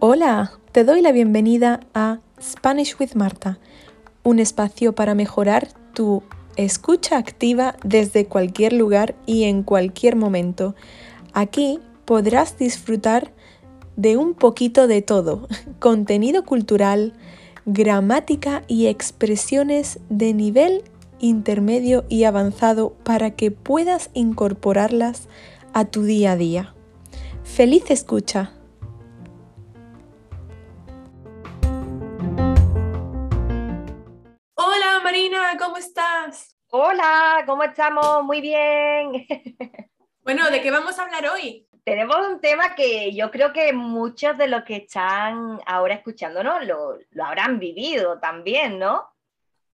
Hola, te doy la bienvenida a Spanish with Marta, un espacio para mejorar tu escucha activa desde cualquier lugar y en cualquier momento. Aquí podrás disfrutar de un poquito de todo, contenido cultural, gramática y expresiones de nivel intermedio y avanzado para que puedas incorporarlas a tu día a día. ¡Feliz escucha! Hola Marina, ¿cómo estás? Hola, ¿cómo estamos? Muy bien. Bueno, ¿de qué vamos a hablar hoy? Tenemos un tema que yo creo que muchos de los que están ahora escuchándonos lo, lo habrán vivido también, ¿no?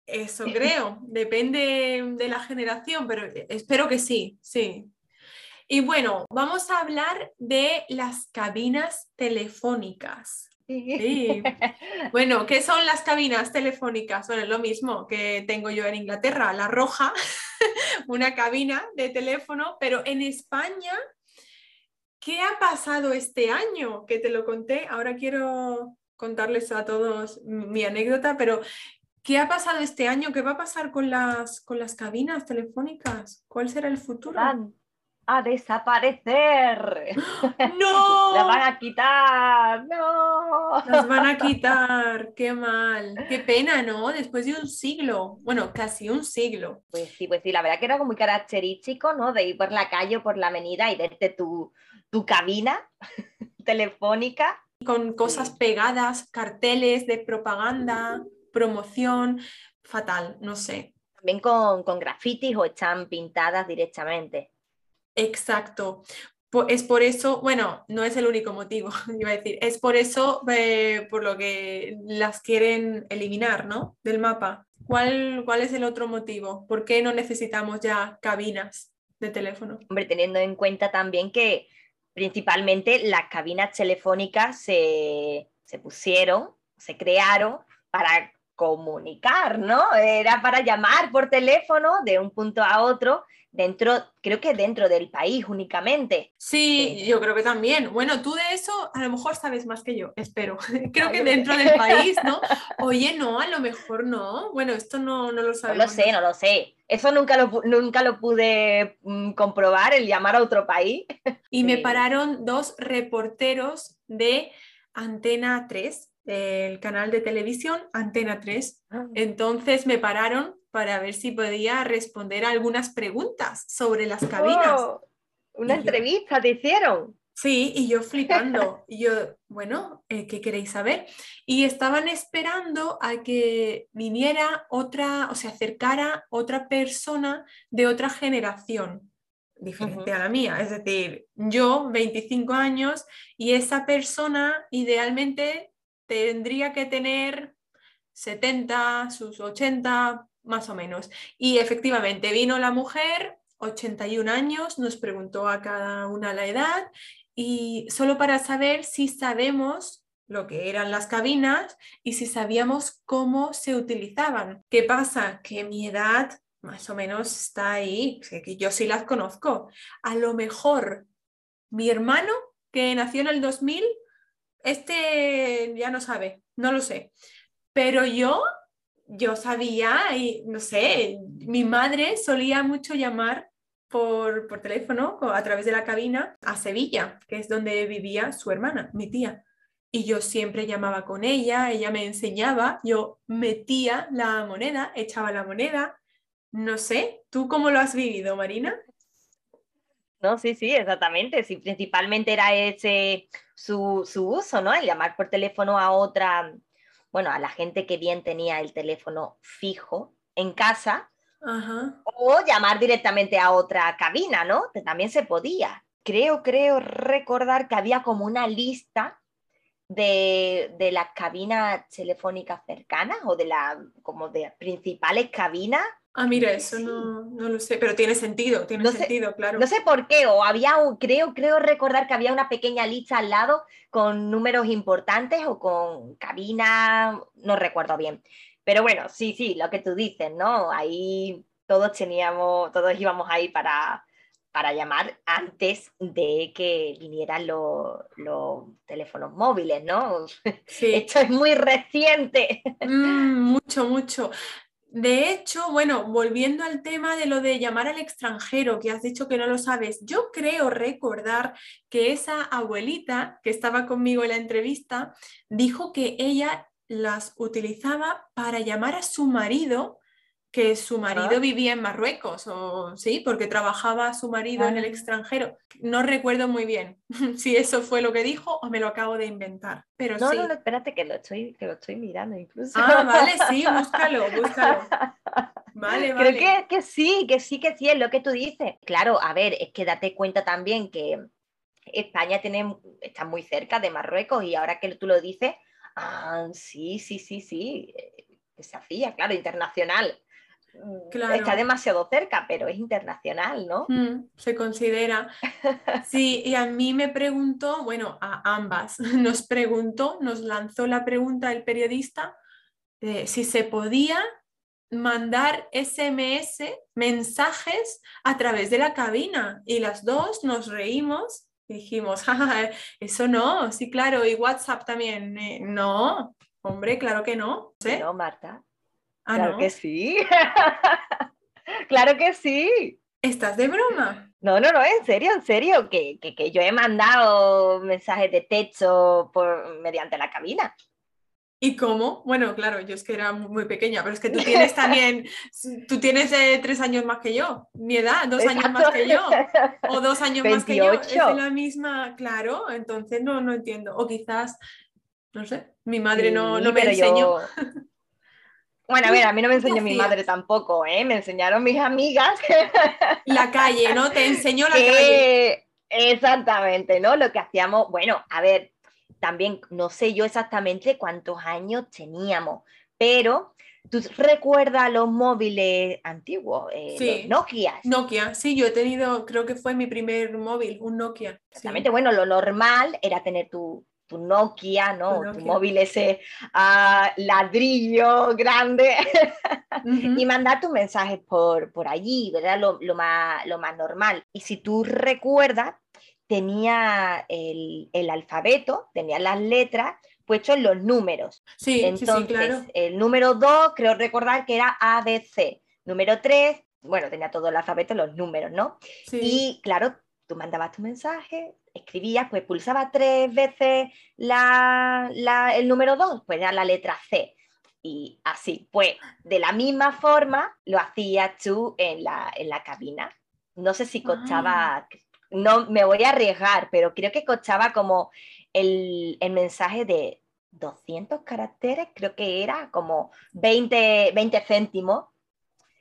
Eso creo, depende de la generación, pero espero que sí, sí. Y bueno, vamos a hablar de las cabinas telefónicas. Sí. Bueno, ¿qué son las cabinas telefónicas? Bueno, es lo mismo que tengo yo en Inglaterra, la roja, una cabina de teléfono, pero en España, ¿qué ha pasado este año? Que te lo conté, ahora quiero contarles a todos mi anécdota, pero ¿qué ha pasado este año? ¿Qué va a pasar con las, con las cabinas telefónicas? ¿Cuál será el futuro? a desaparecer. ¡No! Las van a quitar. ¡No! Las van a quitar. Qué mal. Qué pena, ¿no? Después de un siglo. Bueno, casi un siglo. Pues sí, pues sí. La verdad que era muy característico, ¿no? De ir por la calle o por la avenida y verte tu, tu cabina telefónica. Con cosas pegadas, carteles de propaganda, promoción. Fatal, no sé. También con, con grafitis o están pintadas directamente. Exacto. Es por eso, bueno, no es el único motivo, iba a decir, es por eso eh, por lo que las quieren eliminar, ¿no? Del mapa. ¿Cuál, ¿Cuál es el otro motivo? ¿Por qué no necesitamos ya cabinas de teléfono? Hombre, teniendo en cuenta también que principalmente las cabinas telefónicas se, se pusieron, se crearon para comunicar, ¿no? Era para llamar por teléfono de un punto a otro dentro, creo que dentro del país únicamente. Sí, yo creo que también. Bueno, tú de eso a lo mejor sabes más que yo, espero. creo que dentro del país, ¿no? Oye, no, a lo mejor no. Bueno, esto no, no lo sabemos. No lo sé, no lo sé. Eso nunca lo, nunca lo pude mm, comprobar, el llamar a otro país. Y me pararon dos reporteros de Antena 3, del canal de televisión Antena 3. Ah. Entonces me pararon para ver si podía responder algunas preguntas sobre las cabinas. Oh, una entrevista te hicieron. Sí, y yo flipando. y yo, bueno, eh, ¿qué queréis saber? Y estaban esperando a que viniera otra, o se acercara otra persona de otra generación diferente a la mía. Es decir, yo, 25 años, y esa persona idealmente tendría que tener 70, sus 80, más o menos. Y efectivamente vino la mujer, 81 años, nos preguntó a cada una la edad y solo para saber si sabemos lo que eran las cabinas y si sabíamos cómo se utilizaban. ¿Qué pasa? Que mi edad más o menos está ahí, que yo sí las conozco. A lo mejor mi hermano, que nació en el 2000, este ya no sabe, no lo sé. Pero yo yo sabía, y no sé, mi madre solía mucho llamar por, por, teléfono a través de la cabina a Sevilla, que es donde vivía su hermana, mi tía. Y yo siempre llamaba con ella, ella me enseñaba, yo metía la moneda, echaba la moneda. No sé, ¿tú cómo lo has vivido, Marina? No, sí, sí, exactamente. Sí, principalmente era ese su, su uso, ¿no? El llamar por teléfono a otra, bueno, a la gente que bien tenía el teléfono fijo en casa, o llamar directamente a otra cabina, ¿no? Que también se podía. Creo, creo recordar que había como una lista de, de las cabinas telefónicas cercanas o de las como de principales cabinas Ah, mira, eso no, no, lo sé, pero tiene sentido, tiene sentido, claro. No sé por qué, o había, creo, creo recordar que había una pequeña lista al lado con números importantes o con cabina, no recuerdo bien. Pero bueno, sí, sí, lo que tú dices, ¿no? Ahí todos teníamos, todos íbamos ahí para, para llamar antes de que vinieran los, teléfonos móviles, ¿no? Sí. Esto es muy reciente. Mm, mucho, mucho. De hecho, bueno, volviendo al tema de lo de llamar al extranjero, que has dicho que no lo sabes, yo creo recordar que esa abuelita que estaba conmigo en la entrevista dijo que ella las utilizaba para llamar a su marido que su marido vivía en Marruecos, o sí, porque trabajaba su marido en el extranjero. No recuerdo muy bien si eso fue lo que dijo o me lo acabo de inventar. Pero no, sí. no, espérate que lo estoy, que lo estoy mirando incluso. Ah, vale, sí, búscalo, búscalo. Vale, vale. Creo que, sí, que sí, que sí, es lo que tú dices. Claro, a ver, es que date cuenta también que España tiene, está muy cerca de Marruecos y ahora que tú lo dices, ah, sí, sí, sí, sí, eh, se hacía, claro, internacional. Está demasiado cerca, pero es internacional, ¿no? Mm, se considera. Sí, y a mí me preguntó, bueno, a ambas, nos preguntó, nos lanzó la pregunta el periodista si se podía mandar SMS, mensajes a través de la cabina. Y las dos nos reímos y dijimos, eso no, sí, claro, y WhatsApp también. Eh, no, hombre, claro que no. No, Marta. Ah, claro que sí. claro que sí. ¿Estás de broma? No, no, no, en serio, en serio, que, que, yo he mandado mensajes de texto por, mediante la cabina. ¿Y cómo? Bueno, claro, yo es que era muy pequeña, pero es que tú tienes también, tú tienes eh, tres años más que yo, mi edad, dos años más que yo, o dos años más que yo, es de la misma, claro, entonces no, no entiendo, o quizás, no sé, mi madre no, no me enseñó. Bueno, a ver, a mí no me enseñó mi madre tampoco, ¿eh? Me enseñaron mis amigas. La calle, ¿no? Te enseñó la calle. Exactamente, ¿no? Lo que hacíamos, bueno, a ver, también no sé yo exactamente cuántos años teníamos, pero ¿tú recuerdas los móviles antiguos? Eh, sí. Nokia. Nokia, sí, yo he tenido, creo que fue mi primer móvil, un Nokia. Exactamente, bueno, lo normal era tener tu, tu Nokia, ¿no? Tu, móvil ese uh, ladrillo grande y mandar tus mensajes por, por allí, ¿verdad? Lo, lo, más, lo más normal. Y si tú recuerdas, tenía el, el alfabeto, tenía las letras puestos en los números. Sí, Entonces, sí, claro. el número 2, creo recordar que era ABC. Número 3, bueno, tenía todo el alfabeto, los números, ¿no? Sí. Y claro, tú mandabas tu mensaje, escribías, pues pulsaba tres veces la, el número 2, pues era la letra C. Y así, pues de la misma forma lo hacías tú en la, en la cabina. No sé si costaba, ah. no me voy a arriesgar, pero creo que costaba como el, el mensaje de 200 caracteres, creo que era como 20, 20 céntimos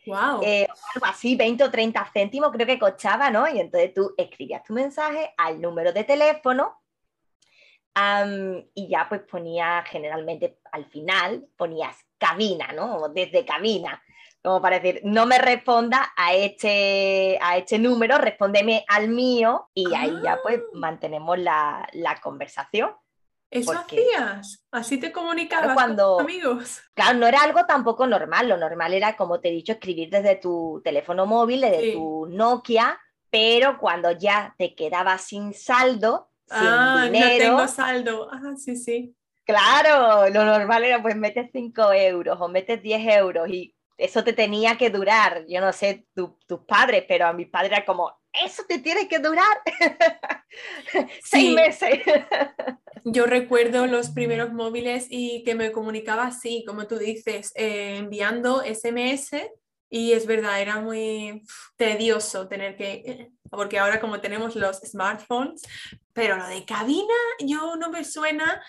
Wow. Eh, algo así, 20 o 30 céntimos creo que costaba, ¿no? Y entonces tú escribías tu mensaje al número de teléfono y ya pues ponías generalmente al final, ponías cabina, ¿no? Desde cabina, como para decir, no me responda a este, a este número, respóndeme al mío y ahí ya pues ah. mantenemos la, la conversación. ¿Eso hacías? ¿Así te comunicabas cuando, con amigos? Claro, no era algo tampoco normal. Lo normal era, como te he dicho, escribir desde tu teléfono móvil, desde tu Nokia, pero cuando ya te quedabas sin saldo, ah, sin dinero. No tengo saldo. Ah, sí, sí. Claro, lo normal era pues metes 5 euros o metes 10 euros y eso te tenía que durar. Yo no sé tus padres, pero a mi padre era como, eso te tiene que durar seis meses. Yo recuerdo los primeros móviles y que me comunicaba así, como tú dices, eh, enviando SMS y es verdad, era muy tedioso tener que, porque ahora como tenemos los smartphones, pero lo de cabina yo no me suena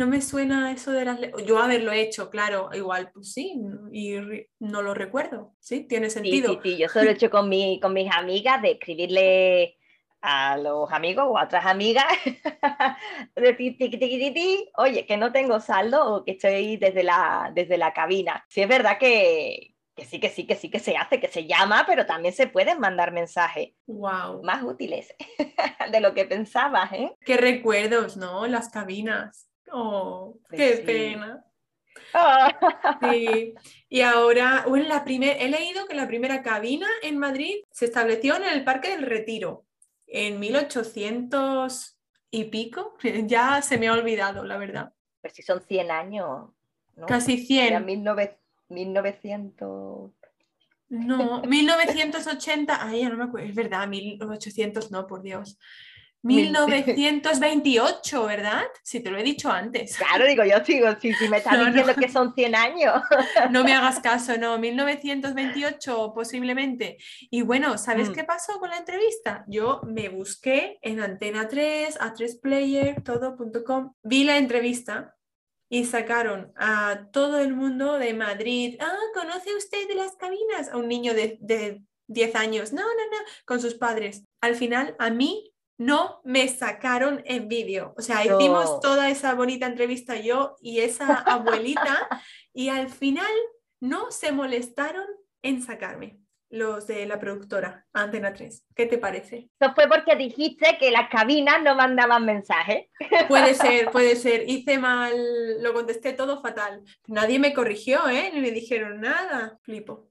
no me suena eso de las... Yo haberlo hecho, claro, igual, pues sí, y no lo recuerdo, ¿sí? Tiene sentido. Sí, sí, yo solo he hecho con, mi, con mis amigas de escribirle a los amigos o a otras amigas, decir, tiqui, tiqui, tiqui, oye, que no tengo saldo o que estoy desde la, desde la cabina. Sí es verdad que, que sí, que sí, que sí, que se hace, que se llama, pero también se pueden mandar mensajes wow. más útiles de lo que pensabas, ¿eh? Qué recuerdos, ¿no? Las cabinas. Oh, pues qué pena. Sí. Y ahora, bueno, la primer, he leído que la primera cabina en Madrid se estableció en el Parque del Retiro en 1800 y pico. Ya se me ha olvidado, la verdad. Pues si son 100 años. ¿no? Casi 100. Era 1900. 1900. No, 1980, ay, ya no me acuerdo, es verdad, 1800, no, por Dios. Mil- 1928, ¿verdad? Si te lo he dicho antes. Claro, digo yo, sigo, si, si me estás No, no. diciendo que son 100 años. No me hagas caso, no, 1928 posiblemente. Y bueno, ¿sabes Mm. qué pasó con la entrevista? Yo me busqué en Antena 3, A3 Player, todo.com, vi la entrevista y sacaron a todo el mundo de Madrid. Ah, ¿conoce usted de las cabinas? A un niño de, de 10 años. No, no, no, con sus padres. Al final, a mí no me sacaron en vídeo. O sea, No. hicimos toda esa bonita entrevista yo y esa abuelita y al final no se molestaron en sacarme los de la productora Antena 3. ¿Qué te parece? Eso fue porque dijiste que las cabinas no mandaban mensajes. Puede ser, puede ser. Hice mal, lo contesté todo fatal. Nadie me corrigió, ¿eh? Ni me dijeron nada. Flipo.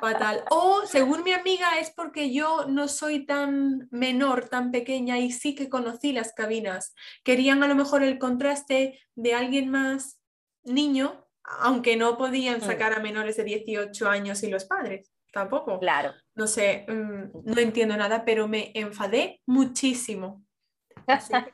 Fatal. O, según mi amiga, es porque yo no soy tan menor, tan pequeña y sí que conocí las cabinas. Querían a lo mejor el contraste de alguien más niño, aunque no podían Mm. sacar a menores de 18 años y los padres. Tampoco. Claro. No sé, mm, no entiendo nada, pero me enfadé muchísimo. Así que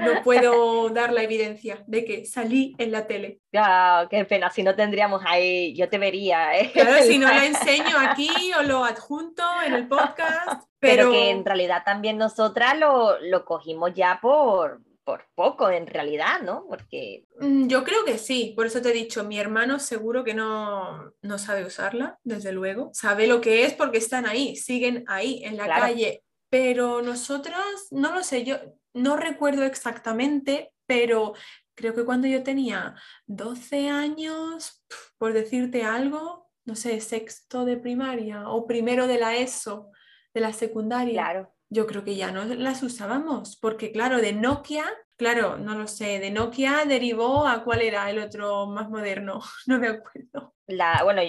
no puedo dar la evidencia de que salí en la tele. Ya, qué pena, si no tendríamos ahí, yo te vería, ¿eh? Claro, si no la enseño aquí o lo adjunto en el podcast, Pero pero, que en realidad también nosotras lo, lo cogimos ya por, por poco, en realidad, ¿no? Porque mm, yo creo que sí. Por eso te he dicho, mi hermano seguro que no, no sabe usarla, desde luego. Sabe lo que es porque están ahí, siguen ahí en la Claro. calle. Pero nosotras, no lo sé, yo no recuerdo exactamente, pero creo que cuando yo tenía 12 años, por decirte algo, no sé, sexto de primaria o primero de la ESO, de la secundaria. claro, Yo creo que ya no las usábamos, porque claro, de Nokia, claro, no lo sé, de Nokia derivó a cuál era el otro más moderno, no me acuerdo. la, bueno,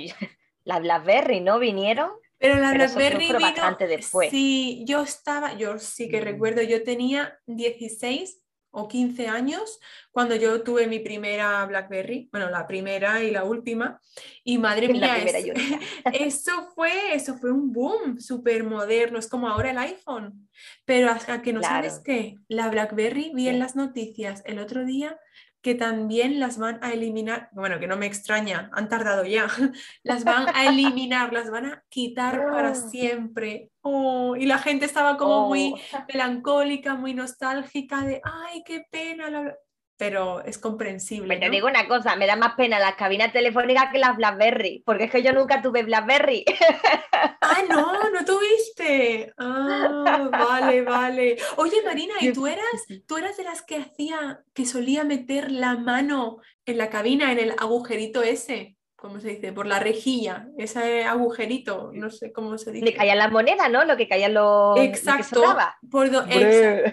las BlackBerry, ¿no? Vinieron. Pero la Pero BlackBerry fue vino, bastante después. sí, yo estaba, yo sí que Mm. recuerdo, yo tenía 16 o 15 años cuando yo tuve mi primera BlackBerry, bueno, la primera y la última, y madre mía, eso fue, eso fue un boom súper moderno, es como ahora el iPhone. Pero hasta que no sabes qué, la BlackBerry vi en las noticias el otro día que también las van a eliminar, bueno, que no me extraña, han tardado ya, las van a eliminar, las van a quitar para Oh. siempre. Oh, y la gente estaba como muy Oh, melancólica, muy nostálgica de, ay, qué pena, la Bla-". Pero es comprensible. Pues te ¿no? digo una cosa, me da más pena las cabinas telefónicas que las BlackBerry, porque es que yo nunca tuve BlackBerry. Ah, no, no tuviste. Ah, vale, vale. Oye, Marina, ¿y tú eras, tú eras de las que hacía, que solía meter la mano en la cabina, en el agujerito ese? ¿Cómo se dice? Por la rejilla, ese agujerito, no sé cómo se Le dice. caían las monedas, ¿no? Lo que caían los. lo que Exacto, sobraba. por do-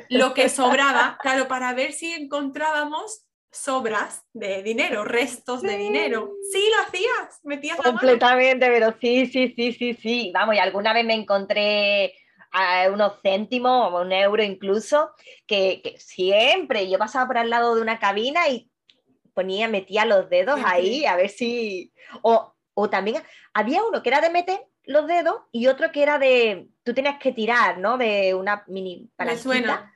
lo que sobraba, claro, para ver si encontrábamos sobras de dinero, restos de Sí. dinero. Sí, lo hacías, metías la mano. Completamente, pero sí, sí, sí, sí, sí. Vamos, y alguna vez me encontré a unos céntimos o un euro incluso, que, que siempre yo pasaba por al lado de una cabina y ponía, metía los dedos Siempre. ahí a ver si. O, o también había uno que era de meter los dedos y otro que era de. Tú tenías que tirar, ¿no? De una mini Me palanquita suena.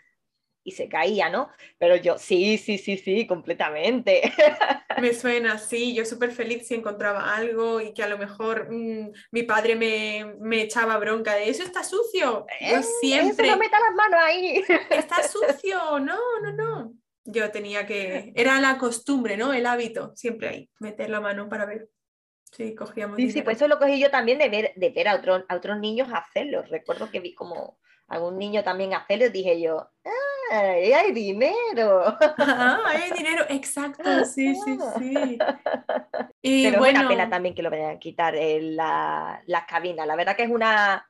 y se caía, ¿no? Pero yo, sí, sí, sí, sí, completamente. Me suena, sí, yo súper feliz si encontraba algo y que a lo mejor mm, mi padre me, me echaba bronca de eso está sucio. Yo Eh, siempre, Eso no meta las manos ahí. está sucio, no, no, no. Yo tenía que, era la costumbre, ¿no? El hábito, siempre ahí, meter la mano para ver si cogíamos Sí, sí, dinero. pues eso lo cogí yo también de ver, de ver a, otros a otros niños hacerlo. Recuerdo que vi como algún niño también hacerlo y dije yo, ¡ah, ahí hay dinero! Ah, hay dinero, exacto, sí, sí, sí. Y Pero es bueno, una pena también que lo vayan a quitar eh, la- las cabinas. La verdad que es una,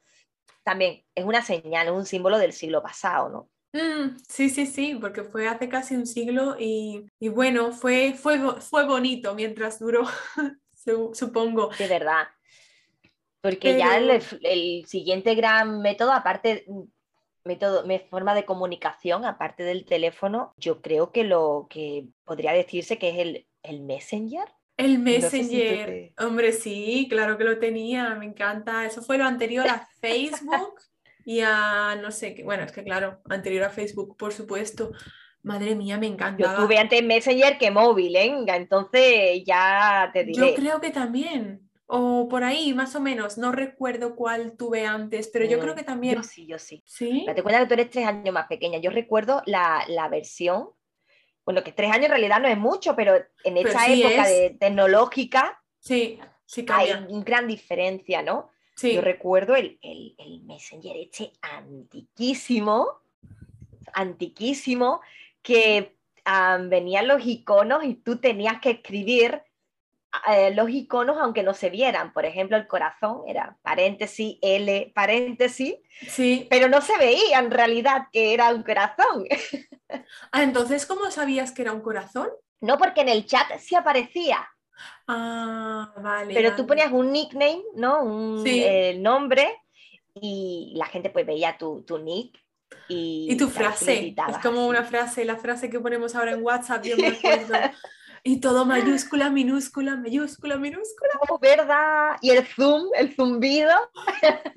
también es una señal, es un símbolo del siglo pasado, ¿no? Mm, sí, sí, sí, porque fue hace casi un siglo y, y bueno, fue, fue, fue bonito mientras duró, supongo. De verdad. Porque ya el, el, siguiente gran método, aparte, método, forma de comunicación, aparte del teléfono, yo creo que lo que podría decirse que es el, el Messenger. El Messenger, hombre, sí, claro que lo tenía, me encanta. Eso fue lo anterior a Facebook y a, no sé, bueno, es que claro, anterior a Facebook, por supuesto. Madre mía, me encanta. Yo tuve antes Messenger que móvil, ¿eh? Entonces ya te diré. Yo creo que también. O por ahí, más o menos. No recuerdo cuál tuve antes, pero yo creo mm, que también. Yo sí, yo sí. ¿Sí? Te cuenta que tú eres tres años más pequeña. Yo recuerdo la, la versión bueno, que tres años en realidad no es mucho, pero en esta época de tecnológica sí, sí hay gran diferencia, ¿no? Sí. Yo recuerdo el, el, el, Messenger este antiquísimo, antiquísimo, que venían los iconos y tú tenías que escribir eh, los iconos aunque no se vieran. Por ejemplo, el corazón era paréntesis, L, paréntesis, sí. pero no se veía en realidad que era un corazón. Ah, entonces, ¿cómo sabías que era un corazón? No, porque en el chat sí aparecía. Ah, vale. Pero tú ponías un nickname, ¿no? Un eh, nombre y la gente pues veía tu, tu nick y, y, tu frase. Es como una frase, la frase que ponemos ahora en WhatsApp, yo me acuerdo. Y todo mayúscula, minúscula, mayúscula, minúscula. Oh, ¿Verdad? Y el zoom, el zumbido.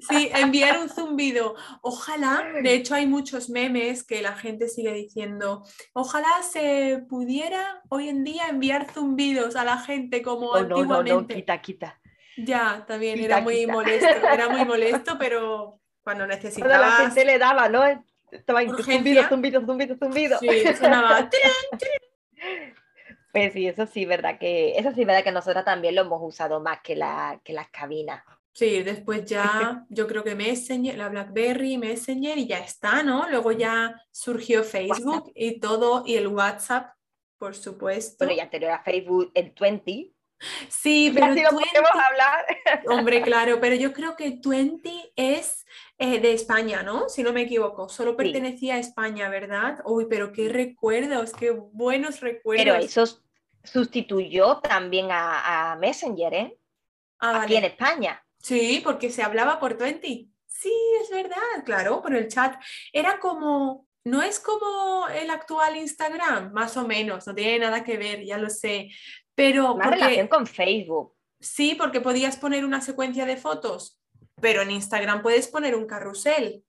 Sí, enviar un zumbido. Ojalá, de hecho hay muchos memes que la gente sigue diciendo, ojalá se pudiera hoy en día enviar zumbidos a la gente como antiguamente. No, no, quita, quita. Ya, también era muy molesto, era muy molesto, pero cuando necesitaba. la gente le daba, ¿no? Estaba zumbido, zumbido, zumbido, zumbido. Sí, sonaba. Pues sí, eso sí, verdad que, eso sí, verdad que nosotros también lo hemos usado más que, la, que las cabinas. Sí, después ya yo creo que Messenger, la BlackBerry, Messenger y ya está, ¿no? Luego ya surgió Facebook y todo, y el WhatsApp, por supuesto. Bueno, y anterior a Facebook, el 20. Sí, pero 20, hablar. Hombre, claro, pero yo creo que 20 es eh, de España, ¿no? Si no me equivoco, solo pertenecía a España, ¿verdad? Uy, pero qué recuerdos, qué buenos recuerdos. Pero eso sustituyó también a, Messenger, ¿eh? Ah, Aquí en España. Sí, porque se hablaba por 20. Sí, es verdad, claro, por el chat. Era como, no es como el actual Instagram, más o menos, no tiene nada que ver, ya lo sé. Pero. Más relación con Facebook. Sí, porque podías poner una secuencia de fotos pero en Instagram puedes poner un carrusel.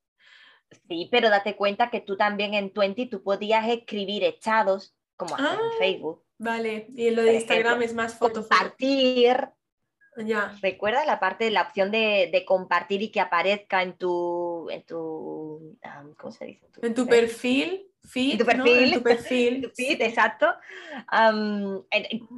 Sí, pero date cuenta que tú también en 20 tú podías escribir estados como en ah, Facebook. Vale, y en lo de Instagram es más foto. Compartir. Ya. Recuerda la parte de la opción de, compartir y que aparezca en tu, en tu, ¿cómo se dice? En tu, perfil. Feed, en tu perfil, tu perfil. feed, exacto.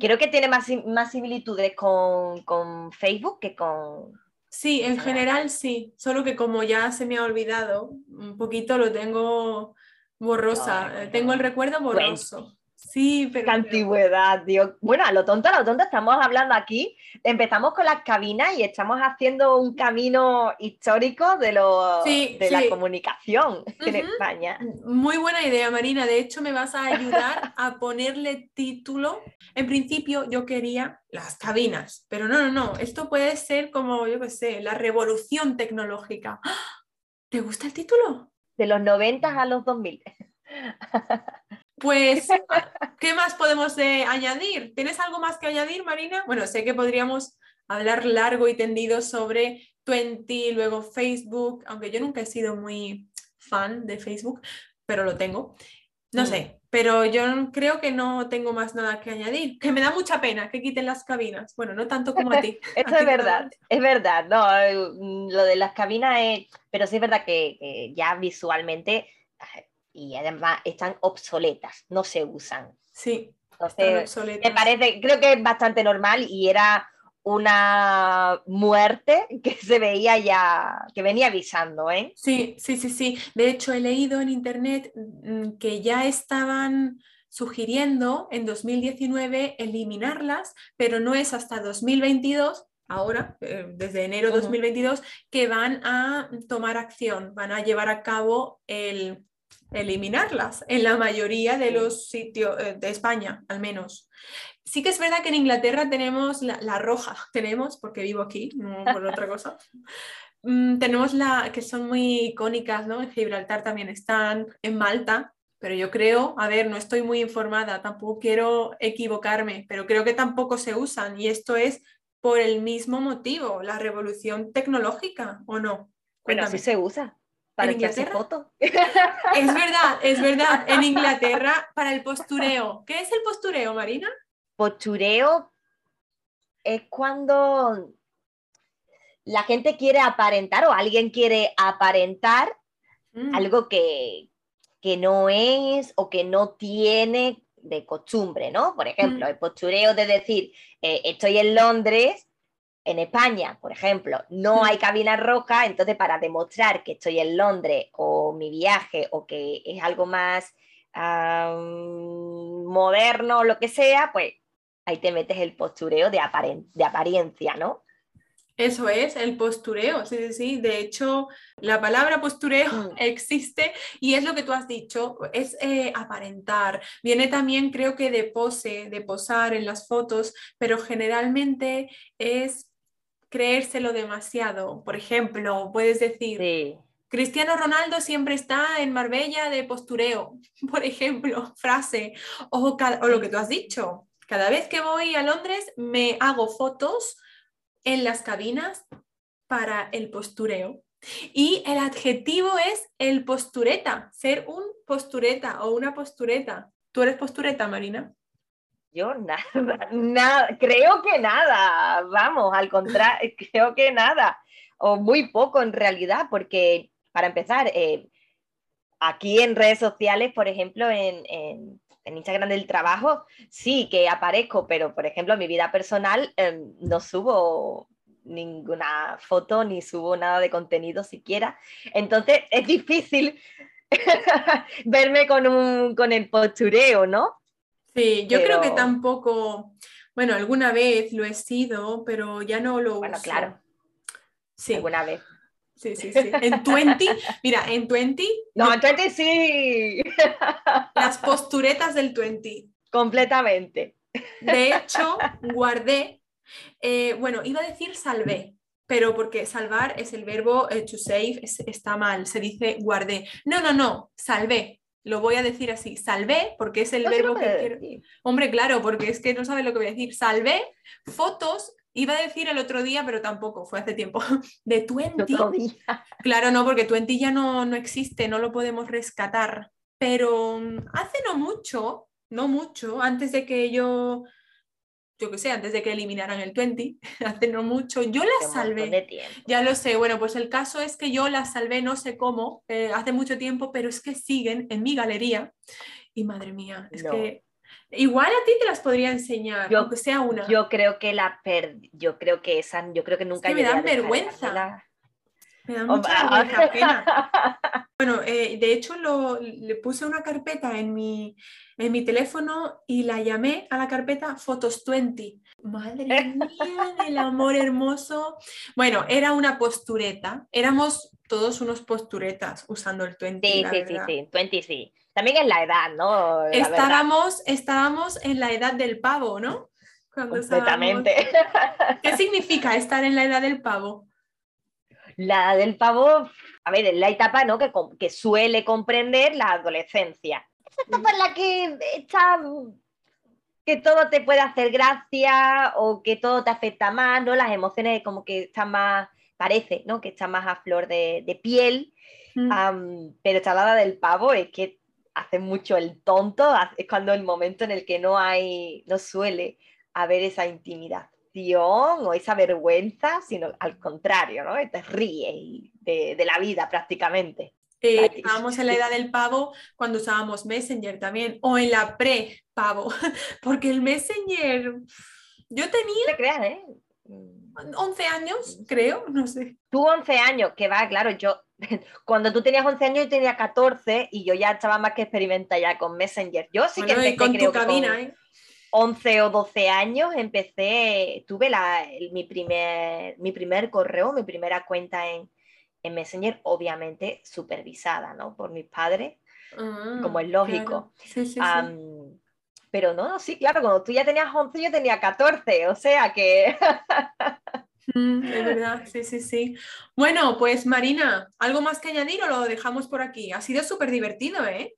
creo que tiene más, más similitudes con, con Facebook que con, Sí, en general sí, solo que como ya se me ha olvidado, un poquito lo tengo borrosa, tengo el recuerdo borroso. Sí, pero... Qué antigüedad, Dios. Bueno, a lo tonto, a lo tonto estamos hablando aquí. Empezamos con las cabinas y estamos haciendo un camino histórico de, lo, de la comunicación en España. Muy buena idea, Marina. De hecho, me vas a ayudar a ponerle título. En principio, yo quería las cabinas, pero no, no, no. Esto puede ser como, yo qué sé, la revolución tecnológica. ¿Te gusta el título? De los 90 a los 2000. Pues, ¿qué más podemos eh, añadir? ¿Tienes algo más que añadir, Marina? Bueno, sé que podríamos hablar largo y tendido sobre Twenty, luego Facebook, aunque yo nunca he sido muy fan de Facebook, pero lo tengo. No mm. sé, pero yo creo que no tengo más nada que añadir, que me da mucha pena que quiten las cabinas. Bueno, no tanto como a ti. Eso es verdad, es verdad. No, eh, lo de las cabinas es, pero sí es verdad que ya visualmente y además están obsoletas, no se usan. Sí, Entonces, me parece, creo que es bastante normal y era una muerte que se veía ya, que venía avisando, ¿eh? Sí, sí, sí, sí. De hecho, he leído en internet mm, que ya estaban sugiriendo en 2019 eliminarlas, pero no es hasta 2022 ahora, eh, desde enero de 2022, que van a tomar acción, van a llevar a cabo el eliminarlas en la mayoría de los sitios eh, de España, al menos. Sí que es verdad que en Inglaterra tenemos la, roja, tenemos, porque vivo aquí, no por otra cosa. Mm, tenemos la que son muy icónicas, ¿no? En Gibraltar también están, en Malta, pero yo creo, a ver, no estoy muy informada, tampoco quiero equivocarme, pero creo que tampoco se usan y esto es por el mismo motivo, la revolución tecnológica, ¿o no? Bueno, sí se usa. Para ¿En foto. Es verdad, es verdad. En Inglaterra, para el postureo. ¿Qué es el postureo, Marina? Postureo es cuando la gente quiere aparentar o alguien quiere aparentar mm. algo que, que, no es o que no tiene de costumbre, ¿no? Por ejemplo, mm. el postureo de decir, eh, estoy en Londres en España, por ejemplo, no hay cabina roca, entonces para demostrar que estoy en Londres o mi viaje o que es algo más moderno o lo que sea, pues ahí te metes el postureo de, de apariencia, ¿no? Eso es, el postureo, sí, sí, sí. De hecho, la palabra postureo mm. existe y es lo que tú has dicho, es eh, aparentar. Viene también, creo que de pose, de posar en las fotos, pero generalmente es creérselo demasiado. Por ejemplo, puedes decir, Cristiano Ronaldo siempre está en Marbella de postureo, por ejemplo, frase, o, o lo que tú has dicho. Cada vez que voy a Londres me hago fotos en las cabinas para el postureo. Y el adjetivo es el postureta, ser un postureta o una postureta. ¿Tú eres postureta, Marina? Yo nada, nada, creo que nada, vamos, al contrario, creo que nada, o muy poco en realidad, porque para empezar, eh, aquí en redes sociales, por ejemplo, en, en, Instagram del trabajo, sí que aparezco, pero por ejemplo, en mi vida personal em, no subo ninguna foto ni subo nada de contenido siquiera. Entonces es difícil verme con, un, con el postureo, ¿no? Sí, yo creo que tampoco, bueno, alguna vez lo he sido, pero ya no lo bueno, claro. Sí. Alguna vez. Sí, sí, sí. En 20, mira, en 20. No, en 20 sí. Las posturetas del 20. Completamente. De hecho, guardé, eh, bueno, iba a decir salvé, pero porque salvar es el verbo eh, to save, está mal, se dice guardé. No, no, no, salvé lo voy a decir así, salvé, porque es el verbo que quiero. Hombre, claro, porque es que no sabes lo que voy a decir. Salvé fotos, iba a decir el otro día, pero tampoco, fue hace tiempo, de Twenty. Claro, no, porque Twenty ya no, no existe, no lo podemos rescatar. Pero mm, hace no mucho, no mucho, antes de que yo yo qué sé, antes de que eliminaran el 20, hace no mucho, yo la salvé. Ya lo sé, bueno, pues el caso es que yo la salvé, no sé cómo, eh, hace mucho tiempo, pero es que siguen en mi galería. Y madre mía, es que igual a ti te las podría enseñar, aunque sea una. Yo creo que la yo creo que esa, yo creo que nunca es que me dan vergüenza. Me da mucha vergüenza, pena. Bueno, eh, de hecho lo, le puse una carpeta en mi, en mi teléfono y la llamé a la carpeta Fotos 20. Madre mía, el amor hermoso. Bueno, era una postureta. Éramos todos unos posturetas usando el 20. Sí, sí, sí, sí, 20 sí. También es la edad, ¿no? estábamos, estábamos en la edad del pavo, ¿no? Completamente. ¿Qué significa estar en la edad del pavo? La del pavo, a ver, es la etapa ¿no? que, que suele comprender la adolescencia. Esa etapa en la que está que todo te puede hacer gracia o que todo te afecta más, ¿no? Las emociones como que están más, parece, ¿no? Que están más a flor de, piel. Mm. pero esta lado del pavo es que hace mucho el tonto, es cuando el momento en el que no hay, no suele haber esa intimidad o esa vergüenza, sino al contrario, ¿no? Te ríes de, la vida prácticamente. Eh, estábamos en la edad del pavo cuando usábamos Messenger también, o en la pre-pavo, porque el Messenger, yo tenía... Te creas, ¿eh? 11 años, creo, no sé. Tú 11 años, que va, claro, yo, cuando tú tenías 11 años yo tenía 14 y yo ya estaba más que experimentada ya con Messenger. Yo sí que empecé, con tu cabina, ¿eh? 11 o 12 años empecé, tuve la, mi, primer, mi primer correo, mi primera cuenta en, en Messenger, obviamente supervisada ¿no? por mis padres. como es lógico. Sí, sí, sí. pero no, sí, claro, cuando tú ya tenías 11, yo tenía 14, o sea que... Mm, es verdad, sí, sí, sí. Bueno, pues Marina, ¿algo más que añadir o lo dejamos por aquí? Ha sido súper divertido, ¿eh?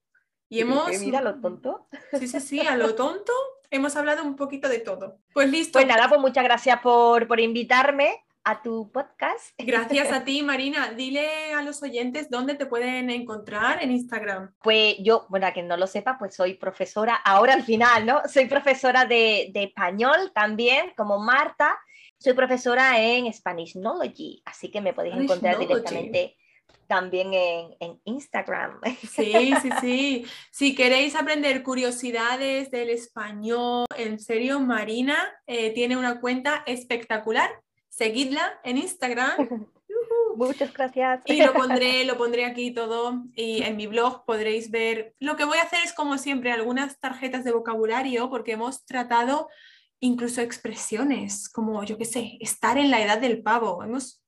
Y hemos... Mira lo tonto. Sí, sí, sí, a lo tonto hemos hablado un poquito de todo. Pues listo. Pues nada, pues muchas gracias por, por invitarme a tu podcast. Gracias a ti, Marina. Dile a los oyentes dónde te pueden encontrar en Instagram. Pues yo, bueno, a quien no lo sepa, pues soy profesora, ahora al final, ¿no? Soy profesora de, de español también, como Marta. Soy profesora en Spanishnology, así que me podéis encontrar directamente también en, Instagram. Sí, sí, sí. Si queréis aprender curiosidades del español, en serio, Marina eh, tiene una cuenta espectacular. Seguidla en Instagram. Muchas gracias. Y lo pondré, lo pondré aquí todo y en mi blog podréis ver. Lo que voy a hacer es como siempre algunas tarjetas de vocabulario porque hemos tratado incluso expresiones como yo qué sé, estar en la edad del pavo. Hemos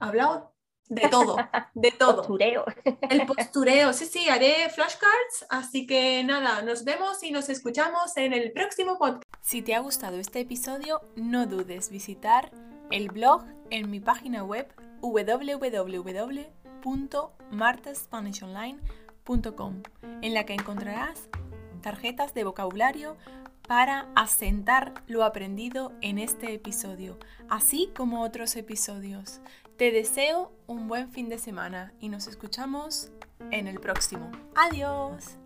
hablado de todo, de todo. Postureo. El postureo, sí, sí, haré flashcards, así que nada, nos vemos y nos escuchamos en el próximo podcast. Si te ha gustado este episodio, no dudes visitar el blog en mi página web www.martaspanishonline.com en la que encontrarás tarjetas de vocabulario para asentar lo aprendido en este episodio, así como otros episodios. Te deseo un buen fin de semana y nos escuchamos en el próximo. Adiós.